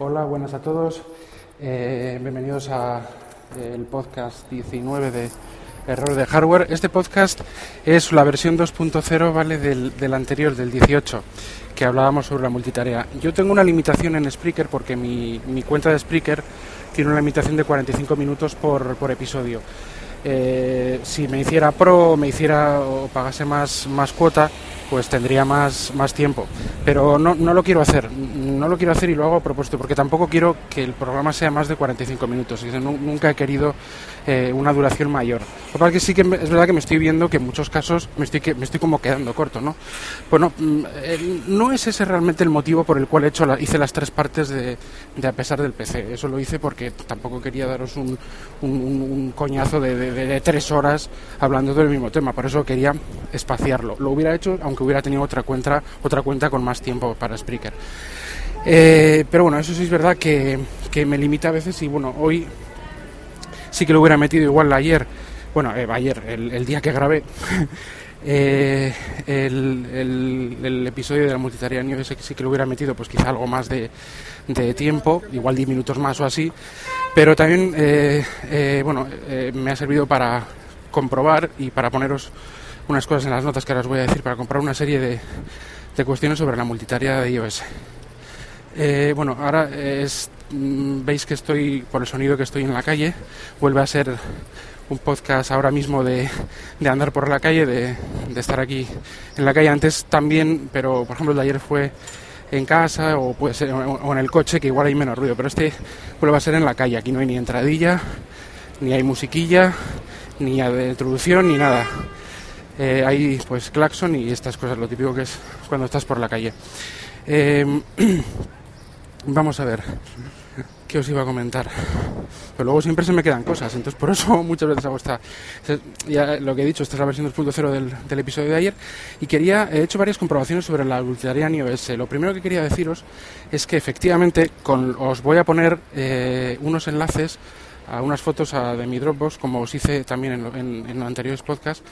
Hola, buenas a todos. Eh, bienvenidos a eh, el podcast 19 de Error de Hardware. Este podcast es la versión 2.0 ¿vale? Del, del anterior, del 18, que hablábamos sobre la multitarea. Yo tengo una limitación en Spreaker porque mi, mi cuenta de Spreaker tiene una limitación de 45 minutos por, por episodio. Eh, si me hiciera pro, me hiciera o pagase más, más cuota, pues tendría más, más tiempo. Pero no, no lo quiero hacer, no lo quiero hacer y lo hago a propósito, porque tampoco quiero que el programa sea más de 45 minutos. Nunca he querido eh, una duración mayor. Lo que sí que es verdad que me estoy viendo que en muchos casos me estoy, me estoy como quedando corto, ¿no? Bueno, mm, no es ese realmente el motivo por el cual he hecho la, hice las tres partes de, de, A pesar del PC. Eso lo hice porque tampoco quería daros un, un, un coñazo de, de, de, tres horas hablando del mismo tema. Por eso quería espaciarlo. Lo hubiera hecho aunque hubiera tenido otra cuenta, otra cuenta con más tiempo para Spreaker. Eh, pero bueno, eso sí es verdad que, que me limita a veces y bueno, hoy sí que lo hubiera metido igual ayer, bueno, eh, ayer, el, día que grabé, eh, el, el, episodio de la multitarea New sí que lo hubiera metido pues quizá algo más de, de tiempo, igual 10 minutos más o así, pero también, bueno, me ha servido para comprobar y para poneros unas cosas en las notas que ahora os voy a decir, para comprar una serie de, de cuestiones sobre la multitarea de iOS. Eh, bueno, ahora es, mm, veis que estoy, por el sonido que estoy en la calle, vuelve a ser un podcast ahora mismo de, de andar por la calle, de, de, estar aquí en la calle. Antes también, pero por ejemplo el de ayer fue en casa o puede ser o en el coche, que igual hay menos ruido, pero este vuelve a ser en la calle. Aquí no hay ni entradilla, ni hay musiquilla, ni introducción, ni nada. Eh, hay pues claxon y estas cosas, lo típico que es cuando estás por la calle. Eh, Vamos a ver qué os iba a comentar. Pero luego siempre se me quedan cosas, entonces por eso muchas veces hago esta. Ya lo que he dicho, esta es la versión 2.0 del, episodio de ayer. Y quería, he hecho varias comprobaciones sobre la adulteraria en iOS. Lo primero que quería deciros es que efectivamente con, os voy a poner eh, unos enlaces a unas fotos a, de mi Dropbox, como os hice también en, en, en anteriores podcasts,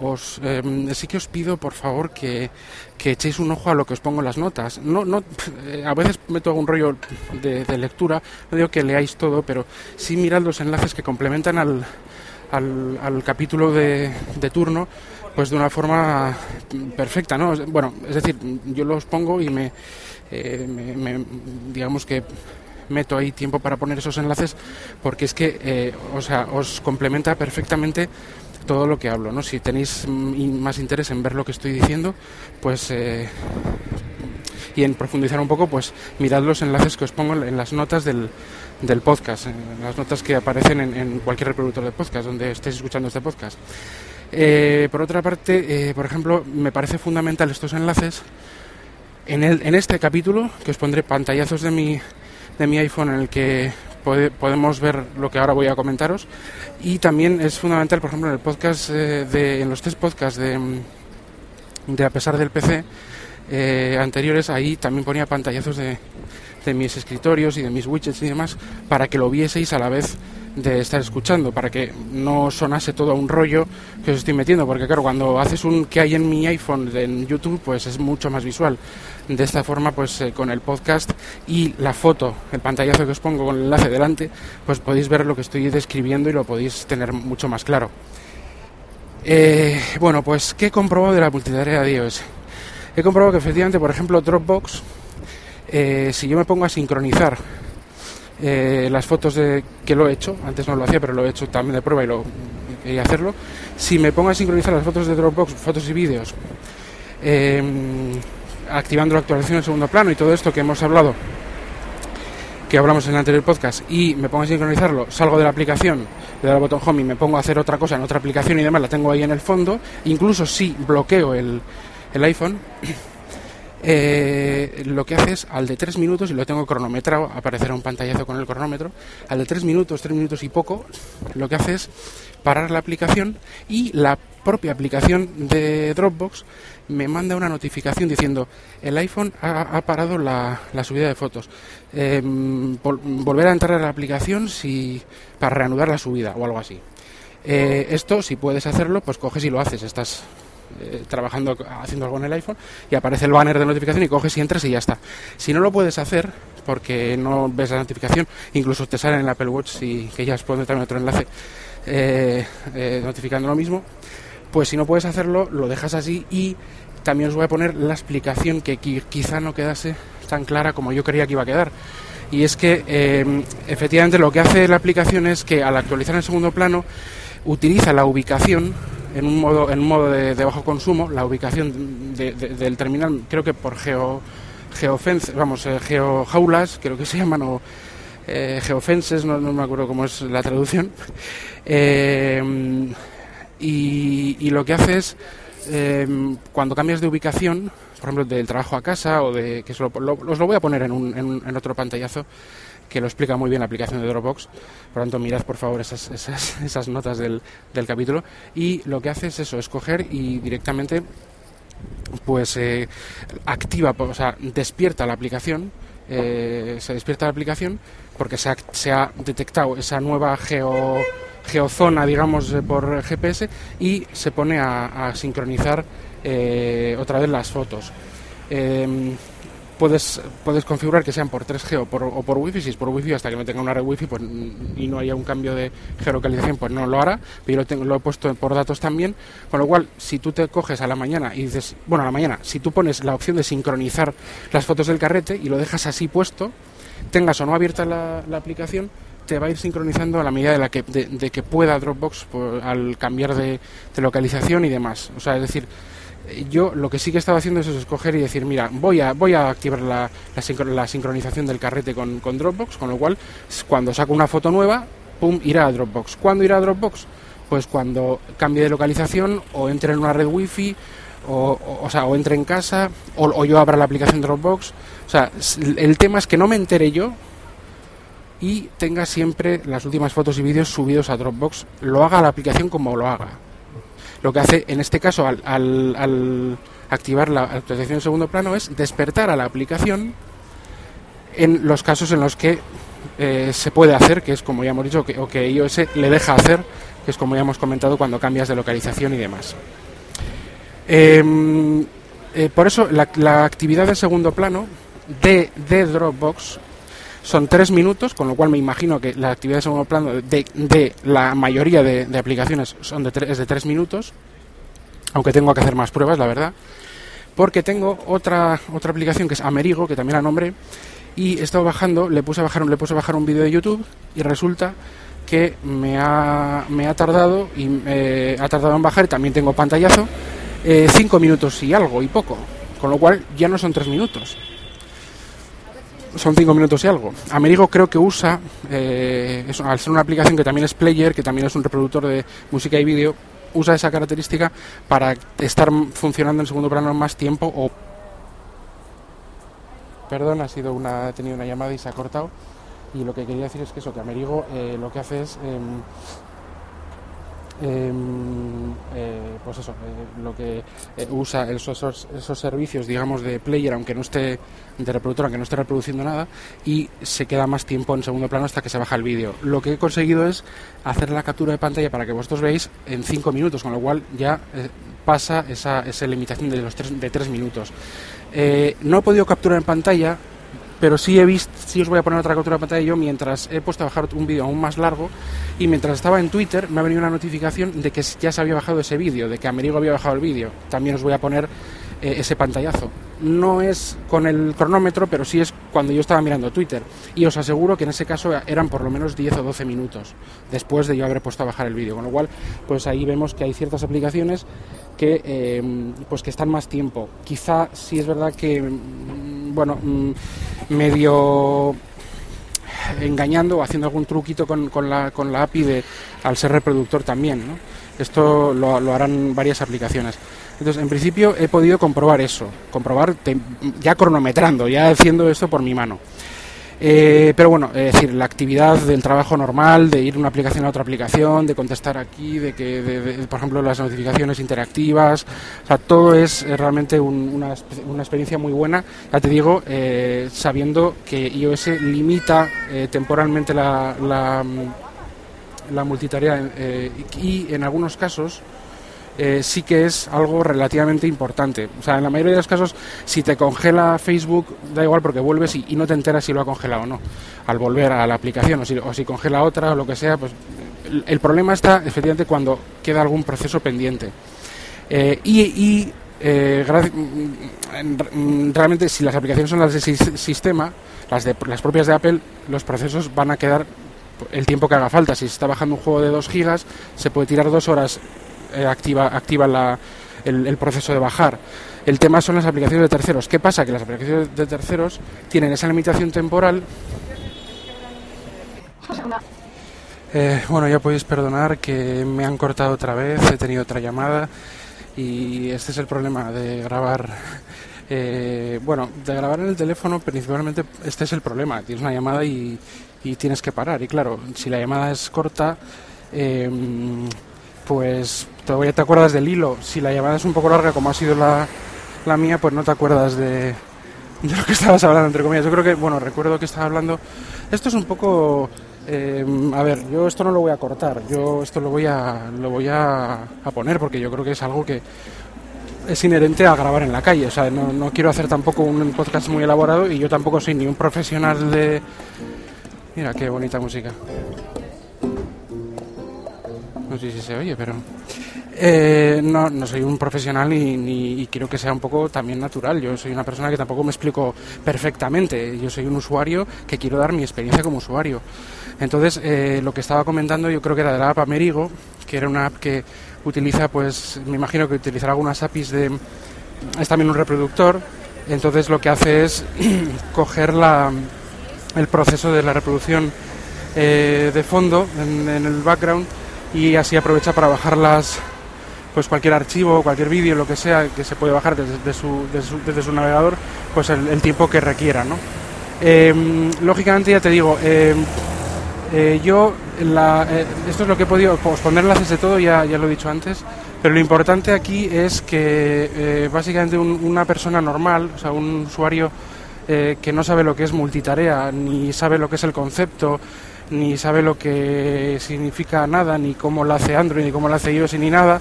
os, eh, sí que os pido, por favor, que, que, echéis un ojo a lo que os pongo en las notas. No, no, eh, a veces meto algún rollo de, lectura, no digo que leáis todo, pero sí mirad los enlaces que complementan al, al, al capítulo de, turno, pues de una forma perfecta, ¿no? Bueno, es decir, yo los pongo y me, eh, digamos que meto ahí tiempo para poner esos enlaces porque es que, eh, o sea, os complementa perfectamente todo lo que hablo, ¿no? Si tenéis más interés en ver lo que estoy diciendo, pues eh, y en profundizar un poco, pues mirad los enlaces que os pongo en las notas del, del podcast, en las notas que aparecen en, en, cualquier reproductor de podcast donde estéis escuchando este podcast. Eh, por otra parte, eh, por ejemplo, me parece fundamental estos enlaces en, el, en este capítulo, que os pondré pantallazos de mi, de mi iPhone en el que pode, podemos ver lo que ahora voy a comentaros. Y también es fundamental por ejemplo en el podcast eh, de en los tres podcasts de, de a pesar del PC eh, anteriores ahí también ponía pantallazos de, de mis escritorios y de mis widgets y demás para que lo vieseis a la vez de estar escuchando para que no sonase todo un rollo que os estoy metiendo porque claro cuando haces un que hay en mi iPhone en YouTube pues es mucho más visual. De esta forma pues eh, con el podcast y la foto el pantallazo que os pongo con el enlace delante pues podéis ver lo que estoy describiendo y lo podéis tener mucho más claro. Eh, bueno pues qué he comprobado de la multitarea de iOS he comprobado que efectivamente por ejemplo Dropbox eh, si yo me pongo a sincronizar eh, las fotos de que lo he hecho, antes no lo hacía, pero lo he hecho también de prueba y lo quería hacerlo. Si me pongo a sincronizar las fotos de Dropbox, fotos y vídeos, eh, activando la actualización en segundo plano y todo esto que hemos hablado, que hablamos en el anterior podcast, y me pongo a sincronizarlo, salgo de la aplicación, le doy al botón home y me pongo a hacer otra cosa en otra aplicación y demás, la tengo ahí en el fondo, incluso si bloqueo el, el iPhone, eh, lo que hace es al de 3 minutos, y lo tengo cronometrado, aparecerá un pantallazo con el cronómetro, al de 3 minutos, 3 minutos y poco, lo que hace es parar la aplicación y la propia aplicación de Dropbox me manda una notificación diciendo el iPhone ha, parado la, la, subida de fotos. Vol volver a entrar a la aplicación si, para reanudar la subida o algo así. Eh, esto, si puedes hacerlo, pues coges y lo haces. Estás eh, trabajando, haciendo algo en el iPhone y aparece el banner de notificación y coges y entras y ya está. Si no lo puedes hacer, porque no ves la notificación, incluso te sale en el Apple Watch y que ya os pondré también otro enlace eh, eh, notificando lo mismo, pues si no puedes hacerlo, lo dejas así y también os voy a poner la explicación que quizá no quedase tan clara como yo creía que iba a quedar. Y es que em, efectivamente lo que hace la aplicación es que al actualizar en segundo plano utiliza la ubicación en un modo, en un modo de, bajo consumo, la ubicación del terminal, creo que por geo, geofence, vamos, eh, geojaulas, creo que se llaman, o eh, geofences, no, me acuerdo cómo es la traducción. Em, y, lo que hace es, em, cuando cambias de ubicación, por ejemplo, del trabajo a casa o de que os lo, os lo voy a poner en, un, en, otro pantallazo que lo explica muy bien la aplicación de Dropbox. Por lo tanto, mirad por favor esas, notas del, capítulo. Y lo que hace es eso, escoger y directamente pues eh, activa, o sea, despierta la aplicación, eh, se despierta la aplicación porque se ha, se ha detectado esa nueva geo geozona, digamos, eh, por GPS y se pone a, sincronizar otra vez las fotos. Em, puedes, puedes configurar que sean por 3G o por, o por Wi-Fi. Si es por Wi-Fi, hasta que no tenga una red Wi-Fi pues, y no haya un cambio de geolocalización, pues no lo hará. Pero yo lo, tengo, lo he puesto por datos también. Con lo cual, si tú te coges a la mañana y dices, bueno, a la mañana, si tú pones la opción de sincronizar las fotos del carrete y lo dejas así puesto, tengas o no abierta la, aplicación, te va a ir sincronizando a la medida de, la que, de, que pueda Dropbox al cambiar de, localización y demás. O sea, es decir, yo lo que sí que estaba haciendo es escoger y decir, mira, voy a, voy a activar la, la, sincronización del carrete con, con, Dropbox, con lo cual cuando saco una foto nueva, pum, irá a Dropbox. ¿Cuándo irá a Dropbox? Pues cuando cambie de localización o entre en una red wifi o, o, sea, o entre en casa o, o yo abra la aplicación Dropbox. O sea, el tema es que no me entere yo y tenga siempre las últimas fotos y vídeos subidos a Dropbox, lo haga la aplicación como lo haga. Lo que hace en este caso al, al, activar la actualización en segundo plano es despertar a la aplicación en los casos en los que eh, se puede hacer, que es como ya hemos dicho, que, o que iOS le deja hacer, que es como ya hemos comentado cuando cambias de localización y demás. Em, eh, por eso la, la, actividad de segundo plano de, de Dropbox son tres minutos, con lo cual me imagino que la actividad de segundo plano de, la mayoría de, aplicaciones son de es de tres minutos, aunque tengo que hacer más pruebas, la verdad, porque tengo otra, otra aplicación que es Amerigo, que también la nombré, y he estado bajando, le puse a bajar, le puse a bajar un vídeo de YouTube y resulta que me ha, me ha tardado y ha tardado en bajar también tengo pantallazo eh, cinco minutos y algo y poco, con lo cual ya no son tres minutos son cinco minutos y algo. Amerigo creo que usa, eh, al ser una aplicación que también es player, que también es un reproductor de música y vídeo, usa esa característica para estar funcionando en segundo plano más tiempo. Perdón, ha sido una, he tenido una llamada y se ha cortado. Y lo que quería decir es que eso, que Amerigo eh, lo que hace es... Em, Em, eh, pues eso, eh, lo que eh, usa esos, esos, servicios, digamos, de player, aunque no esté de reproductor, aunque no esté reproduciendo nada, y se queda más tiempo en segundo plano hasta que se baja el vídeo. Lo que he conseguido es hacer la captura de pantalla para que vosotros veáis en 5 minutos, con lo cual ya pasa esa, esa limitación de los tres, de 3 minutos. no he podido capturar en pantalla pero sí he visto, sí os voy a poner otra captura de pantalla yo mientras he puesto a bajar un vídeo aún más largo y mientras estaba en Twitter me ha venido una notificación de que ya se había bajado ese vídeo, de que Amerigo había bajado el vídeo. También os voy a poner eh, ese pantallazo. No es con el cronómetro, pero sí es cuando yo estaba mirando Twitter. Y os aseguro que en ese caso eran por lo menos 10 o 12 minutos después de yo haber puesto a bajar el vídeo. Con lo cual, pues ahí vemos que hay ciertas aplicaciones que, eh, pues que están más tiempo. Quizá sí es verdad que, mm, bueno, mm, medio engañando o haciendo algún truquito con, la, con la API de, al ser reproductor también. ¿no? Esto lo, lo harán varias aplicaciones. Entonces, en principio he podido comprobar eso, comprobar ya cronometrando, ya haciendo esto por mi mano. Eh, pero bueno, es decir, la actividad del trabajo normal, de ir de una aplicación a otra aplicación, de contestar aquí, de que, por ejemplo, las notificaciones interactivas, o sea, todo es realmente una, una, experiencia muy buena, ya te digo, eh, sabiendo que iOS limita eh, temporalmente la, la, la multitarea y en algunos casos eh, sí que es algo relativamente importante. O sea, en la mayoría de los casos, si te congela Facebook, da igual porque vuelves y, no te enteras si lo ha congelado o no, al volver a la aplicación, o si, o si congela otra o lo que sea, pues el, problema está efectivamente cuando queda algún proceso pendiente. Eh, y, eh, mm, realmente si las aplicaciones son las de sistema, las, de, las propias de Apple, los procesos van a quedar el tiempo que haga falta. Si se está bajando un juego de 2 gigas, se puede tirar dos horas eh, activa, activa la, el, proceso de bajar. El tema son las aplicaciones de terceros. ¿Qué pasa? Que las aplicaciones de terceros tienen esa limitación temporal. Eh, bueno, ya podéis perdonar que me han cortado otra vez, he tenido otra llamada y este es el problema de grabar. Eh, bueno, de grabar en el teléfono, principalmente este es el problema. Tienes una llamada y, y tienes que parar. Y claro, si la llamada es corta, eh, pues todavía te acuerdas del hilo. Si la llamada es un poco larga, como ha sido la, la mía, pues no te acuerdas de, de lo que estabas hablando, entre comillas. Yo creo que, bueno, recuerdo que estaba hablando. Esto es un poco. Eh, a ver, yo esto no lo voy a cortar, yo esto lo voy a, lo voy a, poner porque yo creo que es algo que es inherente a grabar en la calle. O sea, no, no quiero hacer tampoco un podcast muy elaborado y yo tampoco soy ni un profesional de. Mira qué bonita música. No sé si se oye, pero... Eh, no, no soy un profesional ni, y quiero que sea un poco también natural. Yo soy una persona que tampoco me explico perfectamente. Yo soy un usuario que quiero dar mi experiencia como usuario. Entonces, eh, lo que estaba comentando yo creo que era de la app Amerigo, que era una app que utiliza, pues, me imagino que utilizará algunas APIs de... Es también un reproductor. Entonces lo que hace es coger la, el proceso de la reproducción eh, de fondo en el background y así aprovecha para bajarlas pues cualquier archivo, cualquier vídeo, lo que sea que se puede bajar desde, su, desde su, navegador, pues el, tiempo que requiera. Em, lógicamente ya te digo, em, eh, yo eh, esto es lo que he podido posponer enlaces de todo, ya, ya lo he dicho antes, pero lo importante aquí es que eh, básicamente una persona normal, o sea, un usuario que no sabe lo que es multitarea, ni sabe lo que es el concepto, ni sabe lo que significa nada, ni cómo lo hace Android, ni cómo lo hace iOS, ni nada,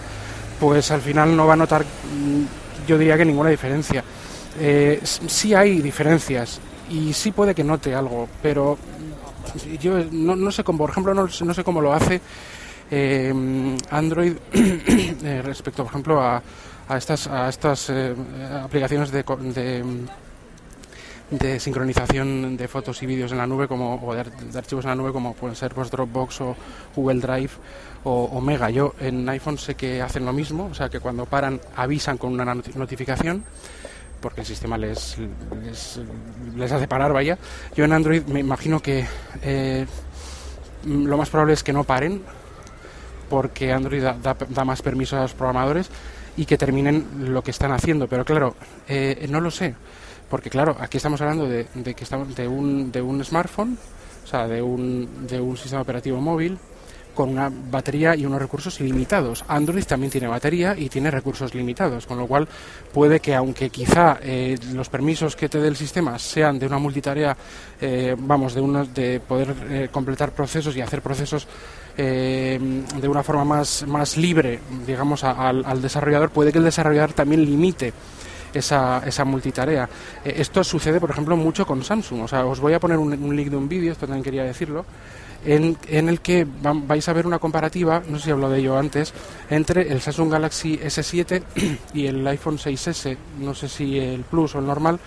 pues al final no va a notar, yo diría que ninguna diferencia. Eh, sí hay diferencias y sí puede que note algo, pero yo no, sé cómo, por ejemplo, no, sé cómo lo hace eh, Android eh, respecto, por ejemplo, a, a estas, a estas eh, aplicaciones de, de de sincronización de fotos y vídeos en la nube como o de, archivos en la nube como pueden ser pues, Dropbox o Google Drive o, Omega. Yo en iPhone sé que hacen lo mismo, o sea que cuando paran avisan con una notificación porque el sistema les, les, hace parar, vaya. Yo en Android me imagino que eh, lo más probable es que no paren porque Android da, más permiso a los programadores y que terminen lo que están haciendo. Pero claro, eh, no lo sé. Porque claro, aquí estamos hablando de, que estamos de un, de un smartphone, o sea, de un, de un sistema operativo móvil con una batería y unos recursos ilimitados. Android también tiene batería y tiene recursos limitados, con lo cual puede que aunque quizá eh, los permisos que te dé el sistema sean de una multitarea, eh, vamos, de, unos, de poder eh, completar procesos y hacer procesos de una forma más, más libre, digamos, al desarrollador, puede que el desarrollador también limite esa, esa multitarea. Eh, esto sucede, por ejemplo, mucho con Samsung. O sea, os voy a poner un, link de un vídeo, esto también quería decirlo, en, en, el que vais a ver una comparativa, no sé si hablo de ello antes, entre el Samsung Galaxy S7 y el iPhone 6S, no sé si el Plus o el normal,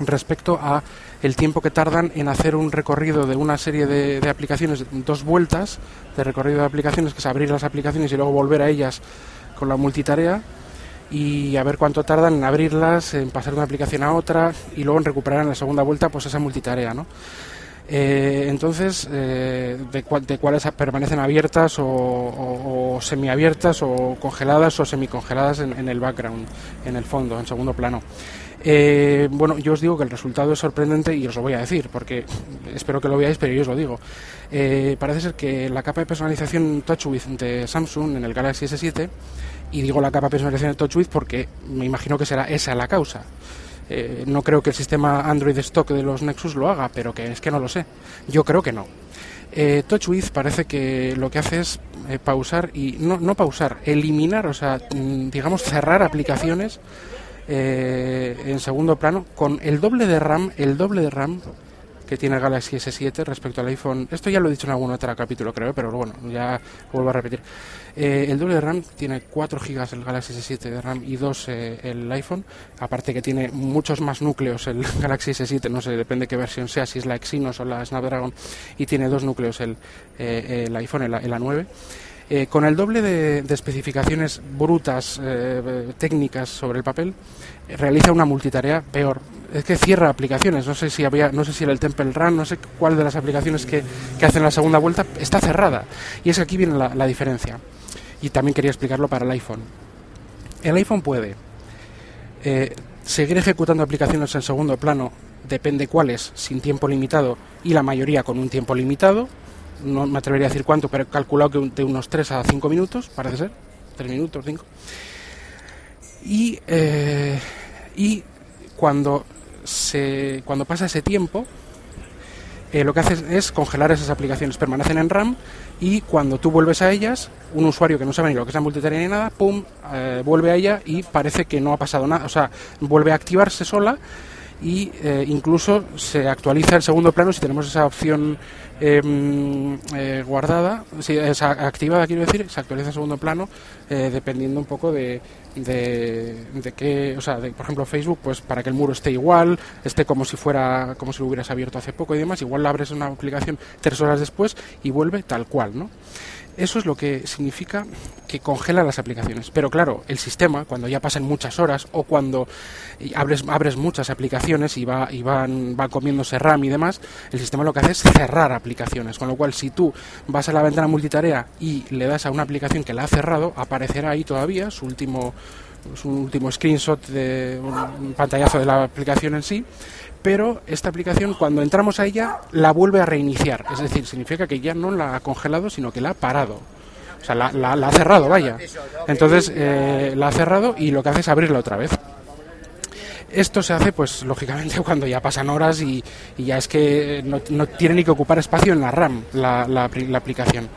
respecto a el tiempo que tardan en hacer un recorrido de una serie de, de aplicaciones, dos vueltas de recorrido de aplicaciones, que es abrir las aplicaciones y luego volver a ellas con la multitarea, y a ver cuánto tardan en abrirlas, en pasar de una aplicación a otra y luego en recuperar en la segunda vuelta pues esa multitarea, ¿no? Eh, entonces, eh, de, de, cuáles permanecen abiertas o, o, semiabiertas o congeladas o semicongeladas en, en el background, en el fondo, en segundo plano. Eh, bueno, yo os digo que el resultado es sorprendente y os lo voy a decir, porque espero que lo veáis, pero yo os lo digo. parece ser que la capa de personalización TouchWiz de Samsung en el Galaxy S7 y digo la capa personalización de TouchWiz porque me imagino que será esa la causa. Eh, no creo que el sistema Android stock de los Nexus lo haga, pero que es que no lo sé. Yo creo que no. Eh, TouchWiz parece que lo que hace es eh, pausar y no, no pausar, eliminar, o sea, mm, digamos cerrar aplicaciones eh, en segundo plano con el doble de RAM, el doble de RAM que tiene el Galaxy S7 respecto al iPhone. Esto ya lo he dicho en algún otro capítulo, creo, pero bueno, ya vuelvo a repetir. Eh, el doble de RAM tiene 4 GB el Galaxy S7 de RAM y 2 eh, el iPhone. Aparte que tiene muchos más núcleos el Galaxy S7, no sé, depende qué versión sea, si es la Exynos o la Snapdragon, y tiene dos núcleos el, eh, el iPhone, el, el A9. Eh, con el doble de, de especificaciones brutas, eh, técnicas sobre el papel, realiza una multitarea peor. Es que cierra aplicaciones. No sé si había, no sé si era el Temple Run, no sé cuál de las aplicaciones que, que hacen la segunda vuelta está cerrada. Y es aquí viene la, la diferencia. Y también quería explicarlo para el iPhone. El iPhone puede eh, seguir ejecutando aplicaciones en segundo plano, depende cuáles, sin tiempo limitado y la mayoría con un tiempo limitado no me atrevería a decir cuánto, pero he calculado que de unos 3 a 5 minutos, parece ser, 3 minutos, 5. Y, eh, y cuando, se, cuando pasa ese tiempo, eh, lo que hace es congelar esas aplicaciones, permanecen en RAM y cuando tú vuelves a ellas, un usuario que no sabe ni lo que es la multitarea ni nada, pum, eh, vuelve a ella y parece que no ha pasado nada, o sea, vuelve a activarse sola y eh, incluso se actualiza el segundo plano si tenemos esa opción eh, eh, guardada, si, esa activada quiero decir, se actualiza el segundo plano eh, dependiendo un poco de, de, de qué, o sea, de, por ejemplo Facebook, pues para que el muro esté igual, esté como si fuera, como si lo hubieras abierto hace poco y demás, igual la abres una aplicación tres horas después y vuelve tal cual, ¿no? Eso es lo que significa que congela las aplicaciones. Pero claro, el sistema, cuando ya pasan muchas horas o cuando abres, abres muchas aplicaciones y, va, y van, va comiéndose RAM y demás, el sistema lo que hace es cerrar aplicaciones. Con lo cual, si tú vas a la ventana multitarea y le das a una aplicación que la ha cerrado, aparecerá ahí todavía su último su último screenshot de un pantallazo de la aplicación en sí, pero esta aplicación cuando entramos a ella la vuelve a reiniciar, es decir, significa que ya no la ha congelado, sino que la ha parado. O sea, la, la, la ha cerrado, vaya. Entonces, eh, la ha cerrado y lo que hace es abrirla otra vez. Esto se hace, pues, lógicamente, cuando ya pasan horas y, ya es que no, tiene ni que ocupar espacio en la RAM la aplicación.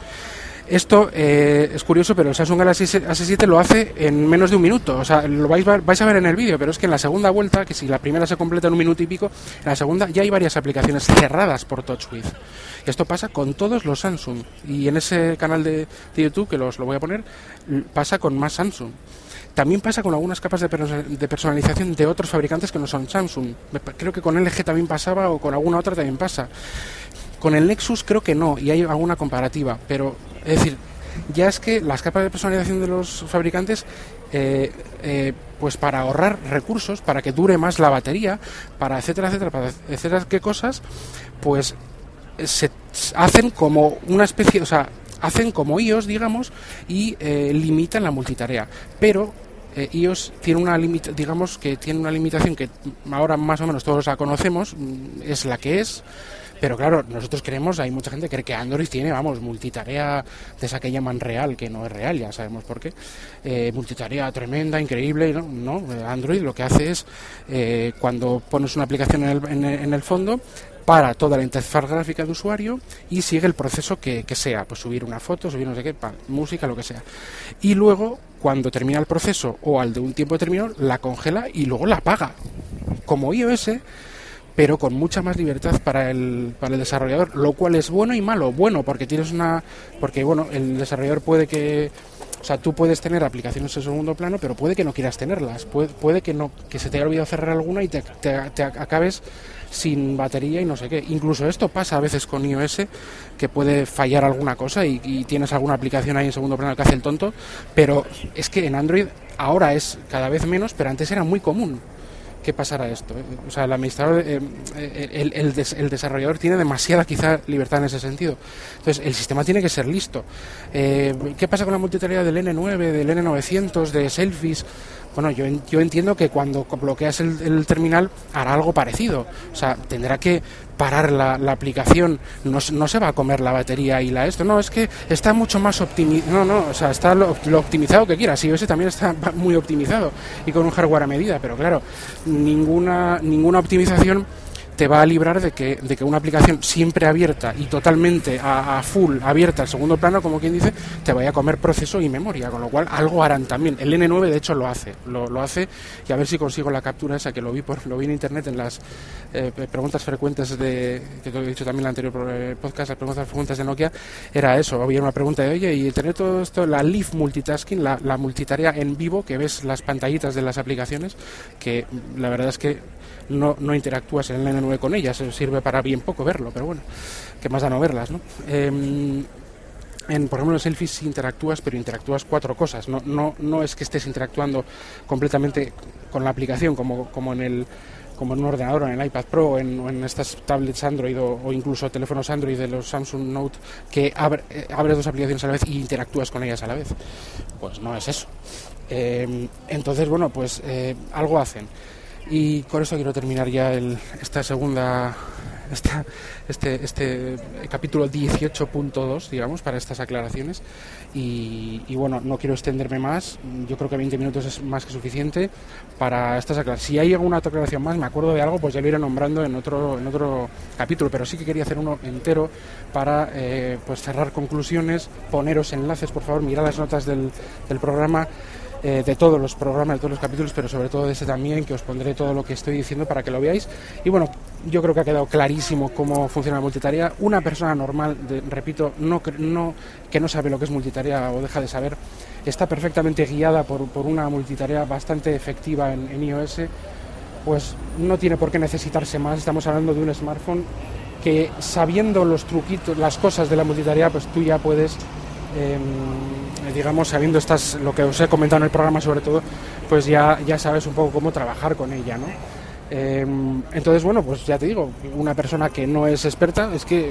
Esto eh, es curioso, pero el Samsung Galaxy S7 lo hace en menos de un minuto. O sea, lo vais, vais a ver en el vídeo, pero es que en la segunda vuelta, que si la primera se completa en un minuto y pico, en la segunda ya hay varias aplicaciones cerradas por TouchWiz. Esto pasa con todos los Samsung. Y en ese canal de, de YouTube, que los lo voy a poner, pasa con más Samsung. También pasa con algunas capas de, de, personalización de otros fabricantes que no son Samsung. Creo que con LG también pasaba o con alguna otra también pasa. Con el Nexus creo que no, y hay alguna comparativa, pero es decir, ya es que las capas de personalización de los fabricantes, eh, eh, pues para ahorrar recursos, para que dure más la batería, para etcétera, etcétera, para etcétera, qué cosas, pues se hacen como una especie, o sea, hacen como iOS, digamos, y eh, limitan la multitarea. Pero eh, iOS tiene una limita, digamos que tiene una limitación que ahora más o menos todos la conocemos, es la que es. Pero claro, nosotros creemos, hay mucha gente que cree que Android tiene, vamos, multitarea de esa que llaman real, que no es real, ya sabemos por qué. Eh, multitarea tremenda, increíble, ¿no? no Android lo que hace es, eh, cuando pones una aplicación en el, fondo, para toda la interfaz gráfica de usuario y sigue el proceso que, que, sea, pues subir una foto, subir no sé qué, pa, música, lo que sea. Y luego, cuando termina el proceso o al de un tiempo determinado, la congela y luego la apaga. Como iOS, pero con mucha más libertad para el, para el desarrollador, lo cual es bueno y malo. Bueno, porque tienes una. Porque, bueno, el desarrollador puede que. O sea, tú puedes tener aplicaciones en segundo plano, pero puede que no quieras tenerlas. Puede, puede que no que se te haya olvidado cerrar alguna y te, te, te acabes sin batería y no sé qué. Incluso esto pasa a veces con iOS, que puede fallar alguna cosa y, y, tienes alguna aplicación ahí en segundo plano que hace el tonto, pero es que en Android ahora es cada vez menos, pero antes era muy común que pasara esto. ¿eh? O sea, el administrador, eh, el, el, des, el, desarrollador tiene demasiada quizá libertad en ese sentido. Entonces, el sistema tiene que ser listo. Eh, ¿Qué pasa con la multitarea del N9, del N900, de selfies? Bueno, yo, yo entiendo que cuando bloqueas el, terminal hará algo parecido. O sea, tendrá que parar la, la aplicación, no, no, se va a comer la batería y la esto. No, es que está mucho más optimizado. No, no, o sea, está lo, optimizado que quieras. iOS también está muy optimizado y con un hardware a medida, pero claro, ninguna, ninguna optimización te va a librar de que, de que una aplicación siempre abierta y totalmente a, full abierta al segundo plano, como quien dice, te vaya a comer proceso y memoria, con lo cual algo harán también. El N9 de hecho lo hace, lo, lo hace y a ver si consigo la captura esa que lo vi por lo vi en internet en las eh, preguntas frecuentes de que te he dicho también en el anterior eh, podcast, las preguntas frecuentes de Nokia, era eso, había una pregunta de oye, y tener todo esto, la Live Multitasking, la, la multitarea en vivo, que ves las pantallitas de las aplicaciones, que la verdad es que no, no interactúas en el N9 con ellas, sirve para bien poco verlo, pero bueno, que más da no verlas, ¿no? Em, en, por ejemplo, en selfies interactúas, pero interactúas cuatro cosas. No, no, no es que estés interactuando completamente con la aplicación, como, como en el como en un ordenador, en el iPad Pro, o en estas tablets Android o, incluso teléfonos Android de los Samsung Note, que eh, abres dos aplicaciones a la vez y interactúas con ellas a la vez. Pues no es eso. Em, entonces, bueno, pues eh, algo hacen. Y con eso quiero terminar ya esta segunda, esta, este, este capítulo 18.2, digamos, para estas aclaraciones. Y, bueno, no quiero extenderme más, yo creo que 20 minutos es más que suficiente para estas aclaraciones. Si hay alguna aclaración más, me acuerdo de algo, pues ya lo iré nombrando en otro, en otro capítulo, pero sí que quería hacer uno entero para eh, pues cerrar conclusiones, poneros enlaces, por favor, mirad las notas del programa. Eh, de todos los programas, de todos los capítulos, pero sobre todo de este también, que os pondré todo lo que estoy diciendo para que lo veáis. Y bueno, yo creo que ha quedado clarísimo cómo funciona la multitarea. Una persona normal, repito, no, no, que no sabe lo que es multitarea o deja de saber, está perfectamente guiada por, por una multitarea bastante efectiva en, iOS, pues no tiene por qué necesitarse más. Estamos hablando de un smartphone que sabiendo los truquitos, las cosas de la multitarea, pues tú ya puedes Em, digamos, sabiendo estas, lo que os he comentado en el programa sobre todo, pues ya, ya sabes un poco cómo trabajar con ella, ¿no? Em, entonces, bueno, pues ya te digo, una persona que no es experta es que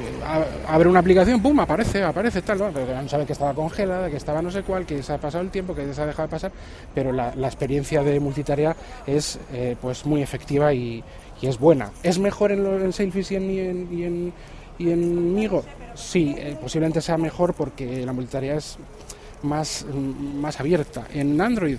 abre una aplicación, ¡pum!, aparece, aparece tal, ¿no? pero sabe que estaba congelada, que estaba no sé cuál, que se ha pasado el tiempo, que se ha dejado de pasar, pero la, experiencia de multitarea es eh, pues muy efectiva y, es buena. ¿Es mejor en, lo, en Sailfish y en, y en, y en Migo? Sí, eh, posiblemente sea mejor porque la multitarea es más, más abierta. En Android,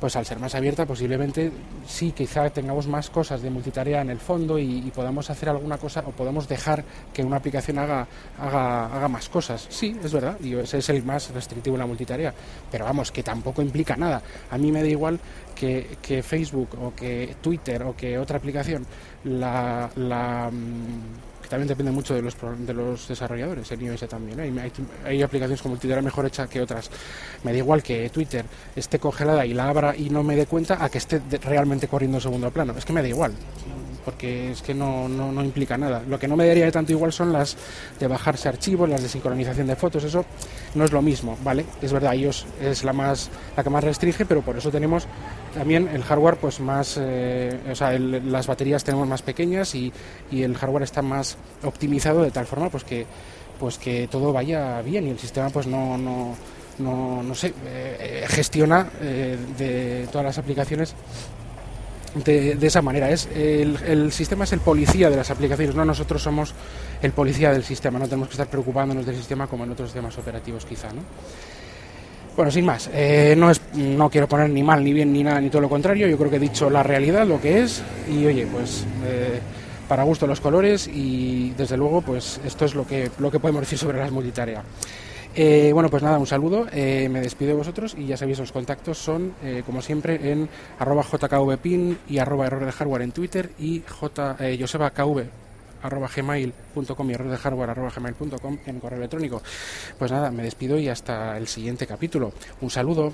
pues al ser más abierta, posiblemente sí, quizá tengamos más cosas de multitarea en el fondo y, podamos hacer alguna cosa o podamos dejar que una aplicación haga, haga, haga más cosas. Sí, es verdad, y ese es el más restrictivo en la multitarea, pero vamos, que tampoco implica nada. A mí me da igual que, que Facebook o que Twitter o que otra aplicación la, la también depende mucho de los, de los desarrolladores, en iOS también. Hay, hay, aplicaciones como Twitter mejor hecha que otras. Me da igual que Twitter esté congelada y la abra y no me dé cuenta a que esté realmente corriendo en segundo plano. Es que me da igual porque es que no, no, no, implica nada. Lo que no me daría de tanto igual son las de bajarse archivos, las de sincronización de fotos, eso no es lo mismo, ¿vale? Es verdad, iOS es la más la que más restringe, pero por eso tenemos también el hardware pues más, eh, o sea, las baterías tenemos más pequeñas y, y, el hardware está más optimizado de tal forma pues que pues que todo vaya bien y el sistema pues no no no, no sé, eh, gestiona eh, de todas las aplicaciones de, esa manera. Es el, sistema es el policía de las aplicaciones, no nosotros somos el policía del sistema, no tenemos que estar preocupándonos del sistema como en otros sistemas operativos quizá. ¿no? Bueno, sin más, eh, no, es, no quiero poner ni mal, ni bien, ni nada, ni todo lo contrario, yo creo que he dicho la realidad, lo que es, y oye, pues eh, para gusto los colores y desde luego pues esto es lo que, lo que podemos decir sobre las multitarea. Eh, bueno, pues nada, un saludo, eh, me despido de vosotros y ya sabéis, los contactos son, eh, como siempre, en arroba jkvpin y arroba error de hardware en Twitter y j, josebakv arroba gmail.com y error de hardware arroba gmail.com en correo electrónico. Pues nada, me despido y hasta el siguiente capítulo. Un saludo.